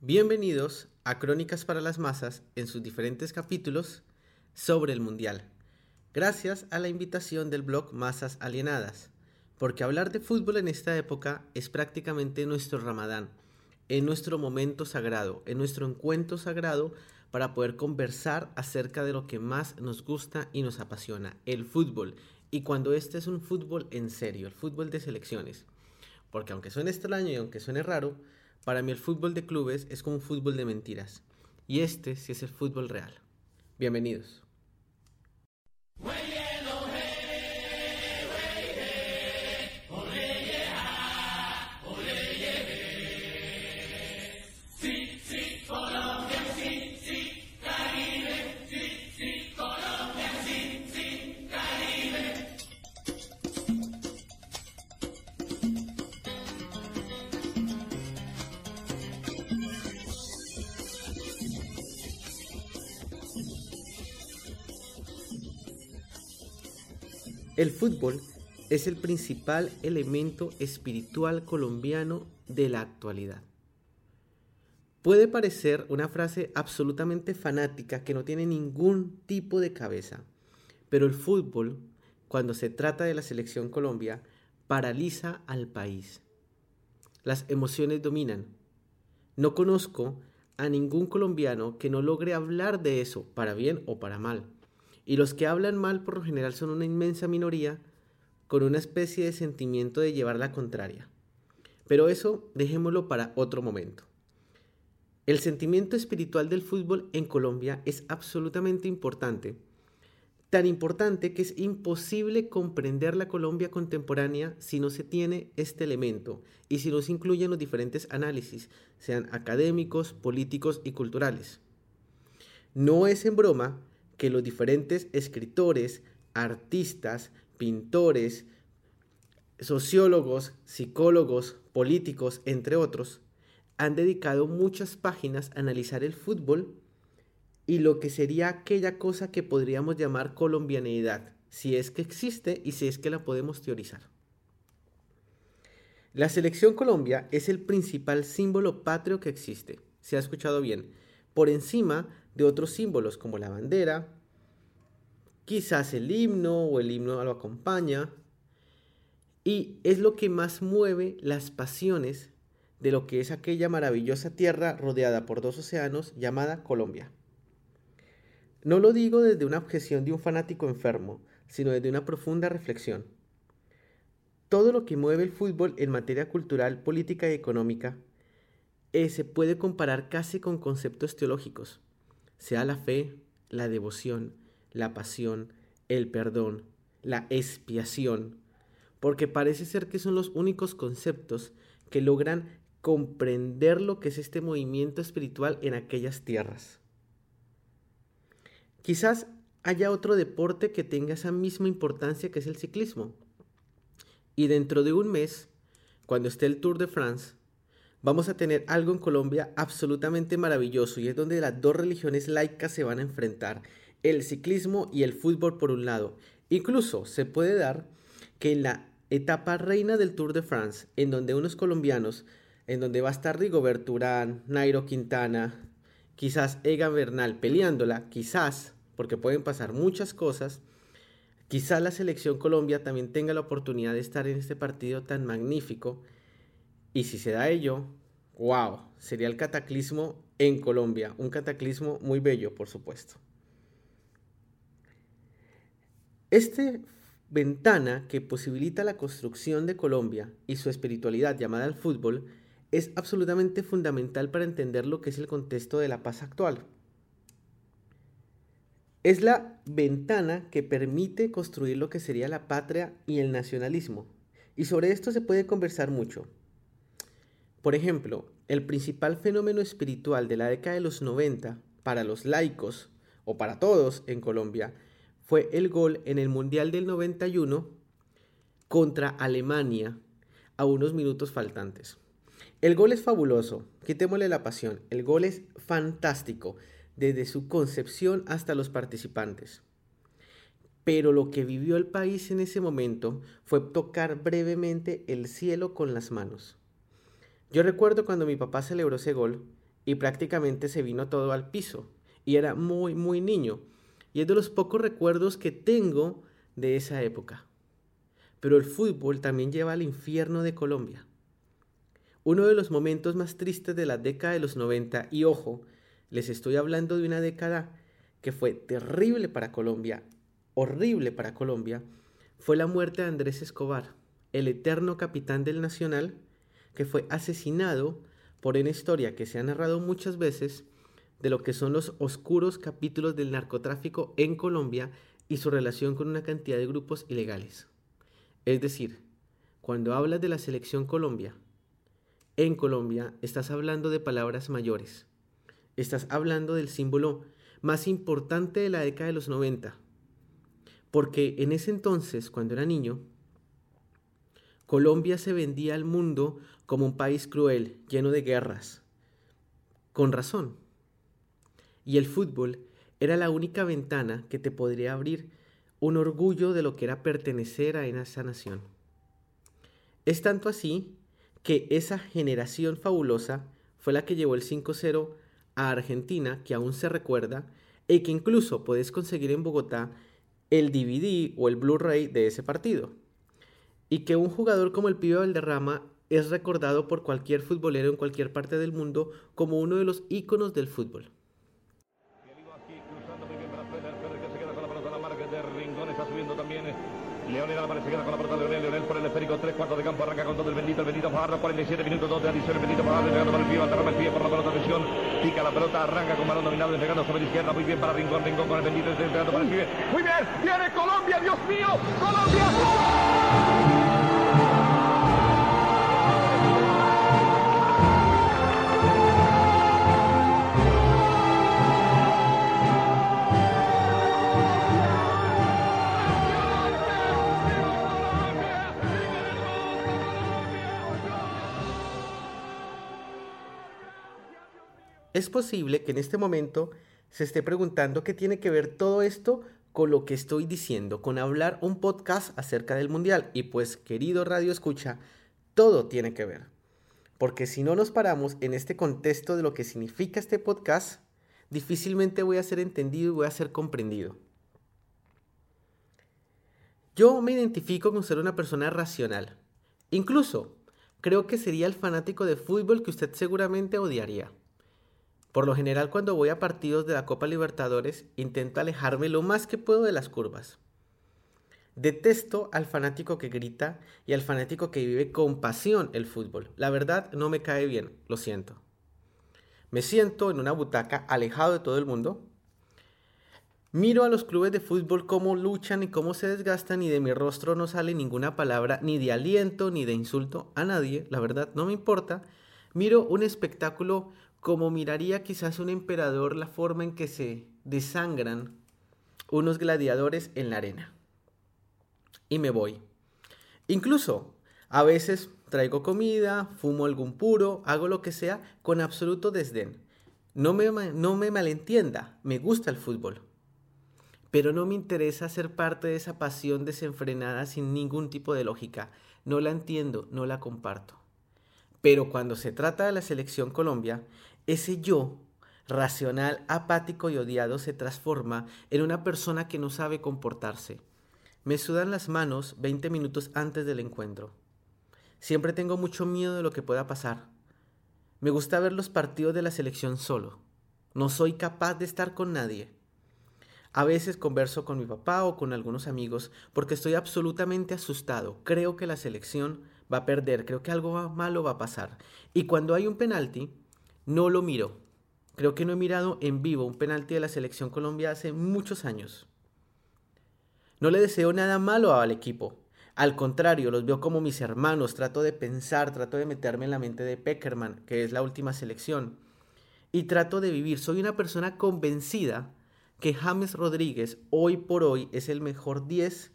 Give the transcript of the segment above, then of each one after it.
Bienvenidos a Crónicas para las Masas en sus diferentes capítulos sobre el Mundial. Gracias a la invitación del blog Masas Alienadas, porque hablar de fútbol en esta época es prácticamente nuestro ramadán, en nuestro momento sagrado, en nuestro encuentro sagrado para poder conversar acerca de lo que más nos gusta y nos apasiona, el fútbol. Y cuando este es un fútbol en serio, el fútbol de selecciones. Porque aunque suene extraño y aunque suene raro, para mí el fútbol de clubes es como un fútbol de mentiras. Y este sí es el fútbol real. Bienvenidos. El fútbol es el principal elemento espiritual colombiano de la actualidad. Puede parecer una frase absolutamente fanática que no tiene ningún tipo de cabeza, pero el fútbol, cuando se trata de la selección Colombia, paraliza al país. Las emociones dominan. No conozco a ningún colombiano que no logre hablar de eso, para bien o para mal. Y los que hablan mal por lo general son una inmensa minoría con una especie de sentimiento de llevar la contraria. Pero eso dejémoslo para otro momento. El sentimiento espiritual del fútbol en Colombia es absolutamente importante. Tan importante que es imposible comprender la Colombia contemporánea si no se tiene este elemento y si no se incluyen los diferentes análisis, sean académicos, políticos y culturales. No es en broma que los diferentes escritores, artistas, pintores, sociólogos, psicólogos, políticos, entre otros, han dedicado muchas páginas a analizar el fútbol y lo que sería aquella cosa que podríamos llamar colombianidad, si es que existe y si es que la podemos teorizar. La selección Colombia es el principal símbolo patrio que existe, se ha escuchado bien, por encima de otros símbolos como la bandera, quizás el himno o el himno lo acompaña, y es lo que más mueve las pasiones de lo que es aquella maravillosa tierra rodeada por dos océanos llamada Colombia. No lo digo desde una objeción de un fanático enfermo, sino desde una profunda reflexión. Todo lo que mueve el fútbol en materia cultural, política y económica eh, se puede comparar casi con conceptos teológicos sea la fe, la devoción, la pasión, el perdón, la expiación, porque parece ser que son los únicos conceptos que logran comprender lo que es este movimiento espiritual en aquellas tierras. Quizás haya otro deporte que tenga esa misma importancia que es el ciclismo. Y dentro de un mes, cuando esté el Tour de France, vamos a tener algo en Colombia absolutamente maravilloso y es donde las dos religiones laicas se van a enfrentar, el ciclismo y el fútbol por un lado. Incluso se puede dar que en la etapa reina del Tour de France, en donde unos colombianos, en donde va a estar Rigobert Urán, Nairo Quintana, quizás Egan Bernal peleándola, quizás, porque pueden pasar muchas cosas, quizás la selección Colombia también tenga la oportunidad de estar en este partido tan magnífico y si se da ello, wow, sería el cataclismo en Colombia, un cataclismo muy bello, por supuesto. Este ventana que posibilita la construcción de Colombia y su espiritualidad llamada el fútbol es absolutamente fundamental para entender lo que es el contexto de la paz actual. Es la ventana que permite construir lo que sería la patria y el nacionalismo. Y sobre esto se puede conversar mucho. Por ejemplo, el principal fenómeno espiritual de la década de los 90 para los laicos o para todos en Colombia fue el gol en el Mundial del 91 contra Alemania a unos minutos faltantes. El gol es fabuloso, quitémosle la pasión, el gol es fantástico desde su concepción hasta los participantes. Pero lo que vivió el país en ese momento fue tocar brevemente el cielo con las manos. Yo recuerdo cuando mi papá celebró ese gol y prácticamente se vino todo al piso. Y era muy, muy niño. Y es de los pocos recuerdos que tengo de esa época. Pero el fútbol también lleva al infierno de Colombia. Uno de los momentos más tristes de la década de los 90, y ojo, les estoy hablando de una década que fue terrible para Colombia, horrible para Colombia, fue la muerte de Andrés Escobar, el eterno capitán del Nacional, que fue asesinado por una historia que se ha narrado muchas veces de lo que son los oscuros capítulos del narcotráfico en Colombia y su relación con una cantidad de grupos ilegales. Es decir, cuando hablas de la selección Colombia, en Colombia estás hablando de palabras mayores. Estás hablando del símbolo más importante de la década de los 90. Porque en ese entonces, cuando era niño, Colombia se vendía al mundo como un país cruel, lleno de guerras. Con razón. Y el fútbol era la única ventana que te podría abrir un orgullo de lo que era pertenecer a esa nación. Es tanto así que esa generación fabulosa fue la que llevó el 5-0 a Argentina, que aún se recuerda, y que incluso puedes conseguir en Bogotá el DVD o el Blu-ray de ese partido y que un jugador como el pibe Valderrama es recordado por cualquier futbolero en cualquier parte del mundo como uno de los íconos del fútbol. Leonel Álvarez se queda con la pelota de Leonel, Leonel por el esférico, tres cuartos de campo, arranca con todo el bendito, el bendito Fajardo, 47 minutos, dos de adición, el bendito Fajardo, pegando para el pie, aterra el pie por la pelota, atención, pica la pelota, arranca con balón dominado, despegando sobre la izquierda, muy bien para Rincón, Rincón con el bendito, entregando para el pibe, muy bien, viene Colombia, Dios mío, Colombia. Es posible que en este momento se esté preguntando qué tiene que ver todo esto con lo que estoy diciendo, con hablar un podcast acerca del Mundial. Y pues, querido Radio Escucha, todo tiene que ver. Porque si no nos paramos en este contexto de lo que significa este podcast, difícilmente voy a ser entendido y voy a ser comprendido. Yo me identifico con ser una persona racional. Incluso, creo que sería el fanático de fútbol que usted seguramente odiaría. Por lo general cuando voy a partidos de la Copa Libertadores intento alejarme lo más que puedo de las curvas. Detesto al fanático que grita y al fanático que vive con pasión el fútbol. La verdad no me cae bien, lo siento. Me siento en una butaca alejado de todo el mundo. Miro a los clubes de fútbol cómo luchan y cómo se desgastan y de mi rostro no sale ninguna palabra ni de aliento ni de insulto a nadie. La verdad no me importa. Miro un espectáculo como miraría quizás un emperador la forma en que se desangran unos gladiadores en la arena. Y me voy. Incluso, a veces traigo comida, fumo algún puro, hago lo que sea con absoluto desdén. No me, no me malentienda, me gusta el fútbol. Pero no me interesa ser parte de esa pasión desenfrenada sin ningún tipo de lógica. No la entiendo, no la comparto. Pero cuando se trata de la selección Colombia, ese yo racional, apático y odiado se transforma en una persona que no sabe comportarse. Me sudan las manos 20 minutos antes del encuentro. Siempre tengo mucho miedo de lo que pueda pasar. Me gusta ver los partidos de la selección solo. No soy capaz de estar con nadie. A veces converso con mi papá o con algunos amigos porque estoy absolutamente asustado. Creo que la selección va a perder, creo que algo malo va a pasar. Y cuando hay un penalti, no lo miro. Creo que no he mirado en vivo un penalti de la selección Colombia hace muchos años. No le deseo nada malo al equipo. Al contrario, los veo como mis hermanos. Trato de pensar, trato de meterme en la mente de Peckerman, que es la última selección. Y trato de vivir. Soy una persona convencida que James Rodríguez hoy por hoy es el mejor 10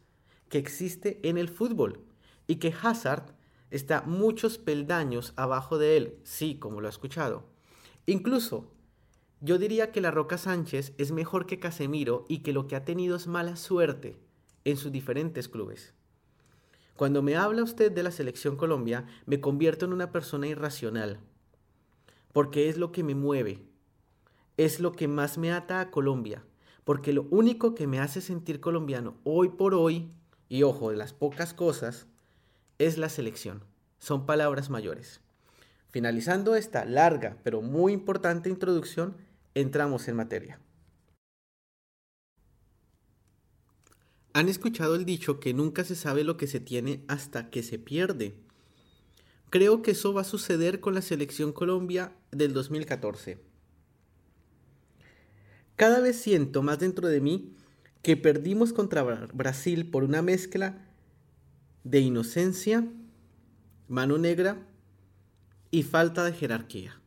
que existe en el fútbol. Y que Hazard está muchos peldaños abajo de él. Sí, como lo ha escuchado. Incluso, yo diría que la Roca Sánchez es mejor que Casemiro y que lo que ha tenido es mala suerte en sus diferentes clubes. Cuando me habla usted de la selección Colombia, me convierto en una persona irracional. porque es lo que me mueve, es lo que más me ata a Colombia, porque lo único que me hace sentir colombiano hoy por hoy, y ojo, de las pocas cosas, es la selección. Son palabras mayores. Finalizando esta larga pero muy importante introducción, entramos en materia. ¿Han escuchado el dicho que nunca se sabe lo que se tiene hasta que se pierde? Creo que eso va a suceder con la selección Colombia del 2014. Cada vez siento más dentro de mí que perdimos contra Brasil por una mezcla de inocencia, mano negra y falta de jerarquía.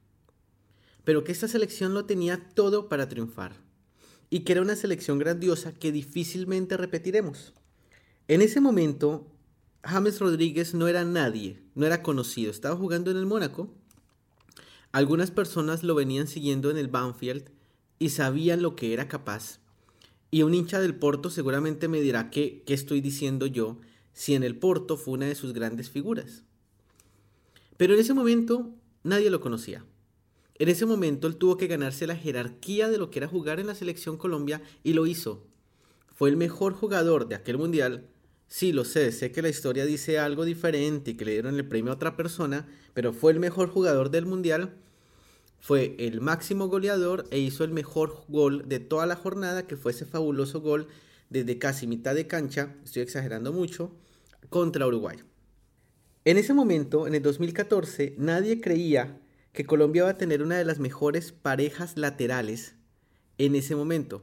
Pero que esta selección lo tenía todo para triunfar y que era una selección grandiosa que difícilmente repetiremos. En ese momento, James Rodríguez no era nadie, no era conocido, estaba jugando en el Mónaco. Algunas personas lo venían siguiendo en el Banfield y sabían lo que era capaz. Y un hincha del Porto seguramente me dirá que, qué estoy diciendo yo si en el Porto fue una de sus grandes figuras. Pero en ese momento nadie lo conocía. En ese momento él tuvo que ganarse la jerarquía de lo que era jugar en la selección Colombia y lo hizo. Fue el mejor jugador de aquel mundial. Sí, lo sé, sé que la historia dice algo diferente y que le dieron el premio a otra persona, pero fue el mejor jugador del mundial. Fue el máximo goleador e hizo el mejor gol de toda la jornada, que fue ese fabuloso gol desde casi mitad de cancha, estoy exagerando mucho, contra Uruguay. En ese momento, en el 2014, nadie creía que Colombia va a tener una de las mejores parejas laterales en ese momento.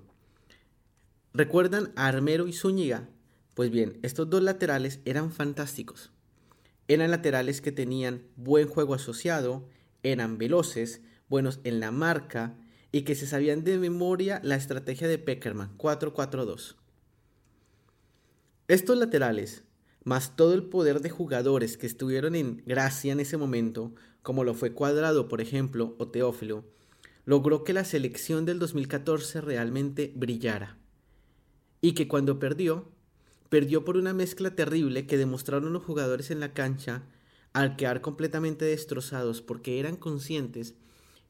¿Recuerdan a Armero y Zúñiga? Pues bien, estos dos laterales eran fantásticos. Eran laterales que tenían buen juego asociado, eran veloces, buenos en la marca y que se sabían de memoria la estrategia de Peckerman 4-4-2. Estos laterales, más todo el poder de jugadores que estuvieron en gracia en ese momento, como lo fue Cuadrado, por ejemplo, o Teófilo, logró que la selección del 2014 realmente brillara. Y que cuando perdió, perdió por una mezcla terrible que demostraron los jugadores en la cancha al quedar completamente destrozados porque eran conscientes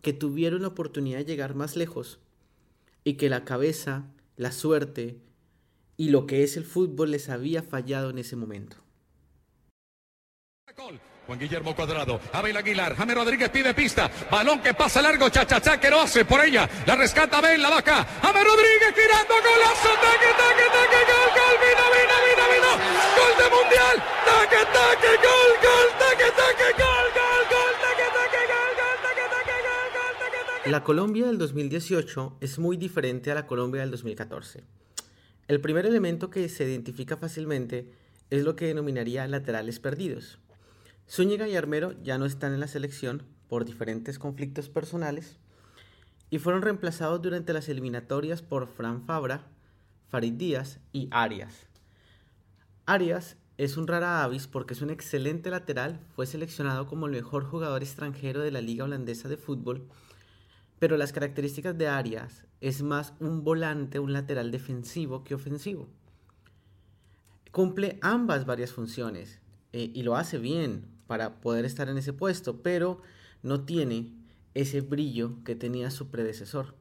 que tuvieron la oportunidad de llegar más lejos y que la cabeza, la suerte y lo que es el fútbol les había fallado en ese momento. Juan Guillermo Cuadrado, Abel Aguilar, Jaime Rodríguez pide pista, balón que pasa largo, chachachá que lo hace por ella, la rescata Abel, la vaca, Jaime Rodríguez tirando, golazo, taque, taque, taque, gol, gol, vino, vino, vino, vino, gol de mundial, taque, taque, gol, gol, taque, taque, gol, gol, gol, taque, taque, gol, gol, taque, taque, gol, gol, taque, taque. La Colombia del 2018 es muy diferente a la Colombia del 2014. El primer elemento que se identifica fácilmente es lo que denominaría laterales perdidos. Zúñiga y Armero ya no están en la selección por diferentes conflictos personales y fueron reemplazados durante las eliminatorias por Fran Fabra, Farid Díaz y Arias. Arias es un rara avis porque es un excelente lateral, fue seleccionado como el mejor jugador extranjero de la liga holandesa de fútbol, pero las características de Arias es más un volante, un lateral defensivo que ofensivo. Cumple ambas varias funciones eh, y lo hace bien, para poder estar en ese puesto, pero no tiene ese brillo que tenía su predecesor.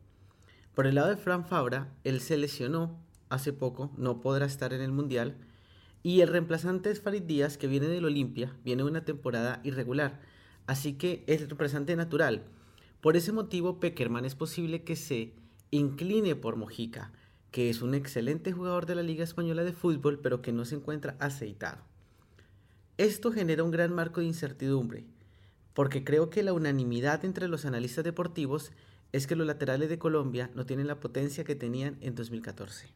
Por el lado de Fran Fabra, él se lesionó hace poco, no podrá estar en el Mundial, y el reemplazante es Farid Díaz, que viene del Olimpia, viene una temporada irregular, así que es el reemplazante natural. Por ese motivo, Peckerman es posible que se incline por Mojica, que es un excelente jugador de la Liga Española de Fútbol, pero que no se encuentra aceitado. Esto genera un gran marco de incertidumbre, porque creo que la unanimidad entre los analistas deportivos es que los laterales de Colombia no tienen la potencia que tenían en 2014.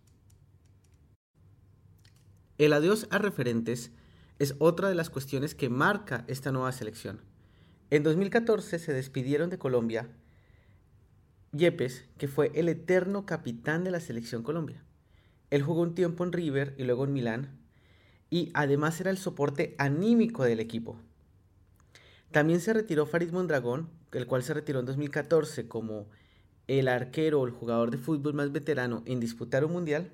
El adiós a referentes es otra de las cuestiones que marca esta nueva selección. En 2014 se despidieron de Colombia Yepes, que fue el eterno capitán de la selección Colombia. Él jugó un tiempo en River y luego en Milán, y además era el soporte anímico del equipo. También se retiró Farid Mondragón, el cual se retiró en 2014 como el arquero o el jugador de fútbol más veterano en disputar un mundial.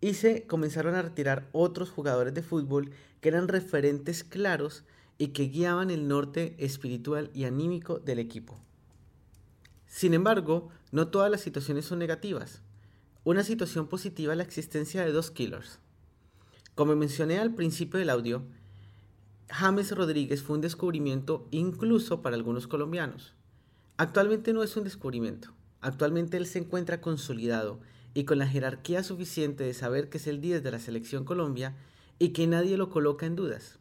Y se comenzaron a retirar otros jugadores de fútbol que eran referentes claros y que guiaban el norte espiritual y anímico del equipo. Sin embargo, no todas las situaciones son negativas. Una situación positiva es la existencia de dos killers. Como mencioné al principio del audio, James Rodríguez fue un descubrimiento incluso para algunos colombianos. Actualmente no es un descubrimiento. Actualmente él se encuentra consolidado y con la jerarquía suficiente de saber que es el 10 de la selección Colombia y que nadie lo coloca en dudas.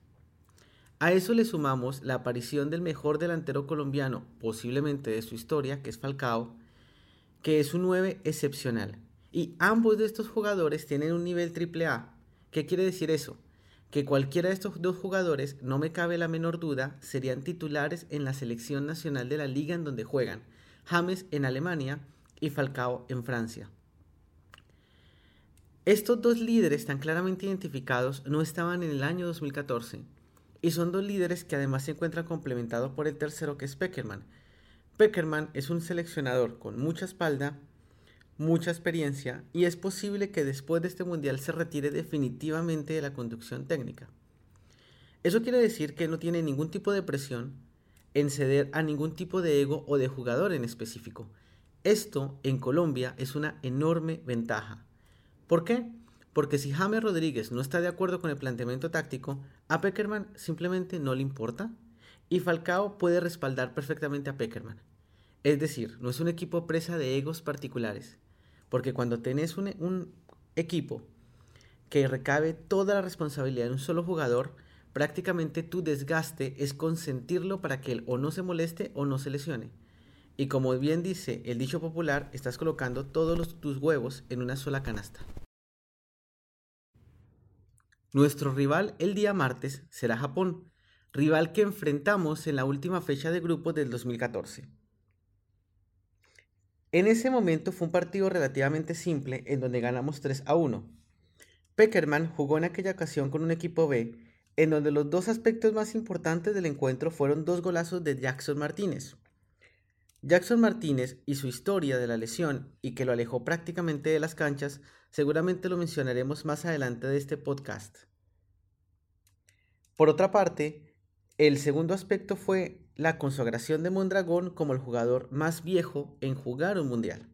A eso le sumamos la aparición del mejor delantero colombiano, posiblemente de su historia, que es Falcao, que es un 9 excepcional. Y ambos de estos jugadores tienen un nivel AAA. ¿Qué quiere decir eso? Que cualquiera de estos dos jugadores, no me cabe la menor duda, serían titulares en la selección nacional de la liga en donde juegan. James en Alemania y Falcao en Francia. Estos dos líderes tan claramente identificados no estaban en el año 2014 y son dos líderes que además se encuentran complementados por el tercero que es Peckerman. Peckerman es un seleccionador con mucha espalda, mucha experiencia y es posible que después de este mundial se retire definitivamente de la conducción técnica. Eso quiere decir que no tiene ningún tipo de presión en ceder a ningún tipo de ego o de jugador en específico. Esto en Colombia es una enorme ventaja. ¿Por qué? Porque si James Rodríguez no está de acuerdo con el planteamiento táctico, a Peckerman simplemente no le importa y Falcao puede respaldar perfectamente a Peckerman. Es decir, no es un equipo presa de egos particulares, porque cuando tenés un, equipo que recabe toda la responsabilidad en un solo jugador, prácticamente tu desgaste es consentirlo para que él o no se moleste o no se lesione. Y como bien dice el dicho popular, estás colocando todos tus huevos en una sola canasta. Nuestro rival el día martes será Japón, rival que enfrentamos en la última fecha de grupo del 2014. En ese momento fue un partido relativamente simple en donde ganamos 3 a 1. Peckerman jugó en aquella ocasión con un equipo B en donde los dos aspectos más importantes del encuentro fueron dos golazos de Jackson Martínez. Jackson Martínez y su historia de la lesión y que lo alejó prácticamente de las canchas, seguramente lo mencionaremos más adelante de este podcast. Por otra parte, el segundo aspecto fue la consagración de Mondragón como el jugador más viejo en jugar un mundial.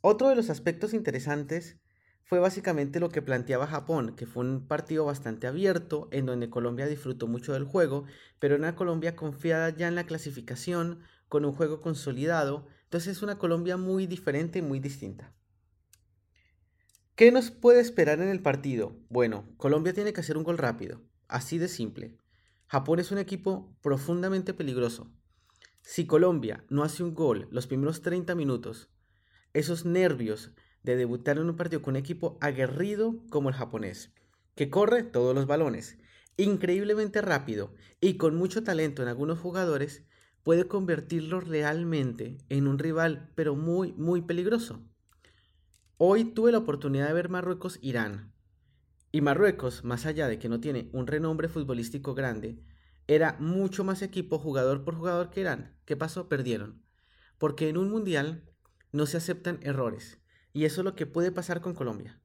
Otro de los aspectos interesantes fue básicamente lo que planteaba Japón, que fue un partido bastante abierto, en donde Colombia disfrutó mucho del juego, pero una Colombia confiada ya en la clasificación, con un juego consolidado, entonces es una Colombia muy diferente y muy distinta. ¿Qué nos puede esperar en el partido? Bueno, Colombia tiene que hacer un gol rápido. Así de simple. Japón es un equipo profundamente peligroso. Si Colombia no hace un gol los primeros 30 minutos, esos nervios de debutar en un partido con un equipo aguerrido como el japonés, que corre todos los balones, increíblemente rápido y con mucho talento en algunos jugadores, puede convertirlo realmente en un rival, pero muy, muy peligroso. Hoy tuve la oportunidad de ver Marruecos-Irán, y Marruecos, más allá de que no tiene un renombre futbolístico grande, era mucho más equipo jugador por jugador que Irán. ¿Qué pasó? Perdieron. Porque en un mundial no se aceptan errores. Y eso es lo que puede pasar con Colombia.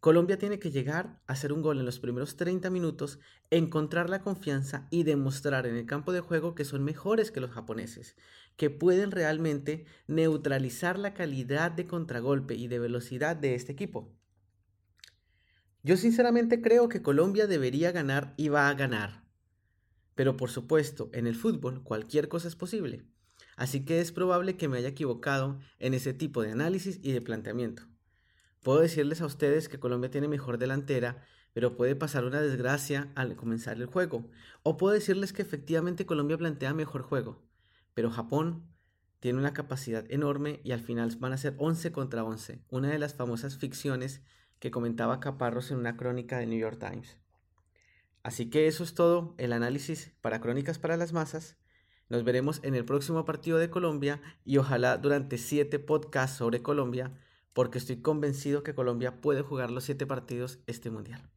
Colombia tiene que llegar a hacer un gol en los primeros 30 minutos, encontrar la confianza y demostrar en el campo de juego que son mejores que los japoneses, que pueden realmente neutralizar la calidad de contragolpe y de velocidad de este equipo. Yo sinceramente creo que Colombia debería ganar y va a ganar. Pero por supuesto, en el fútbol cualquier cosa es posible. Así que es probable que me haya equivocado en ese tipo de análisis y de planteamiento. Puedo decirles a ustedes que Colombia tiene mejor delantera, pero puede pasar una desgracia al comenzar el juego. O puedo decirles que efectivamente Colombia plantea mejor juego, pero Japón tiene una capacidad enorme y al final van a ser 11 contra 11, una de las famosas ficciones que comentaba Caparros en una crónica de New York Times. Así que eso es todo el análisis para Crónicas para las Masas. Nos veremos en el próximo partido de Colombia y ojalá durante siete podcasts sobre Colombia, porque estoy convencido que Colombia puede jugar los siete partidos este mundial.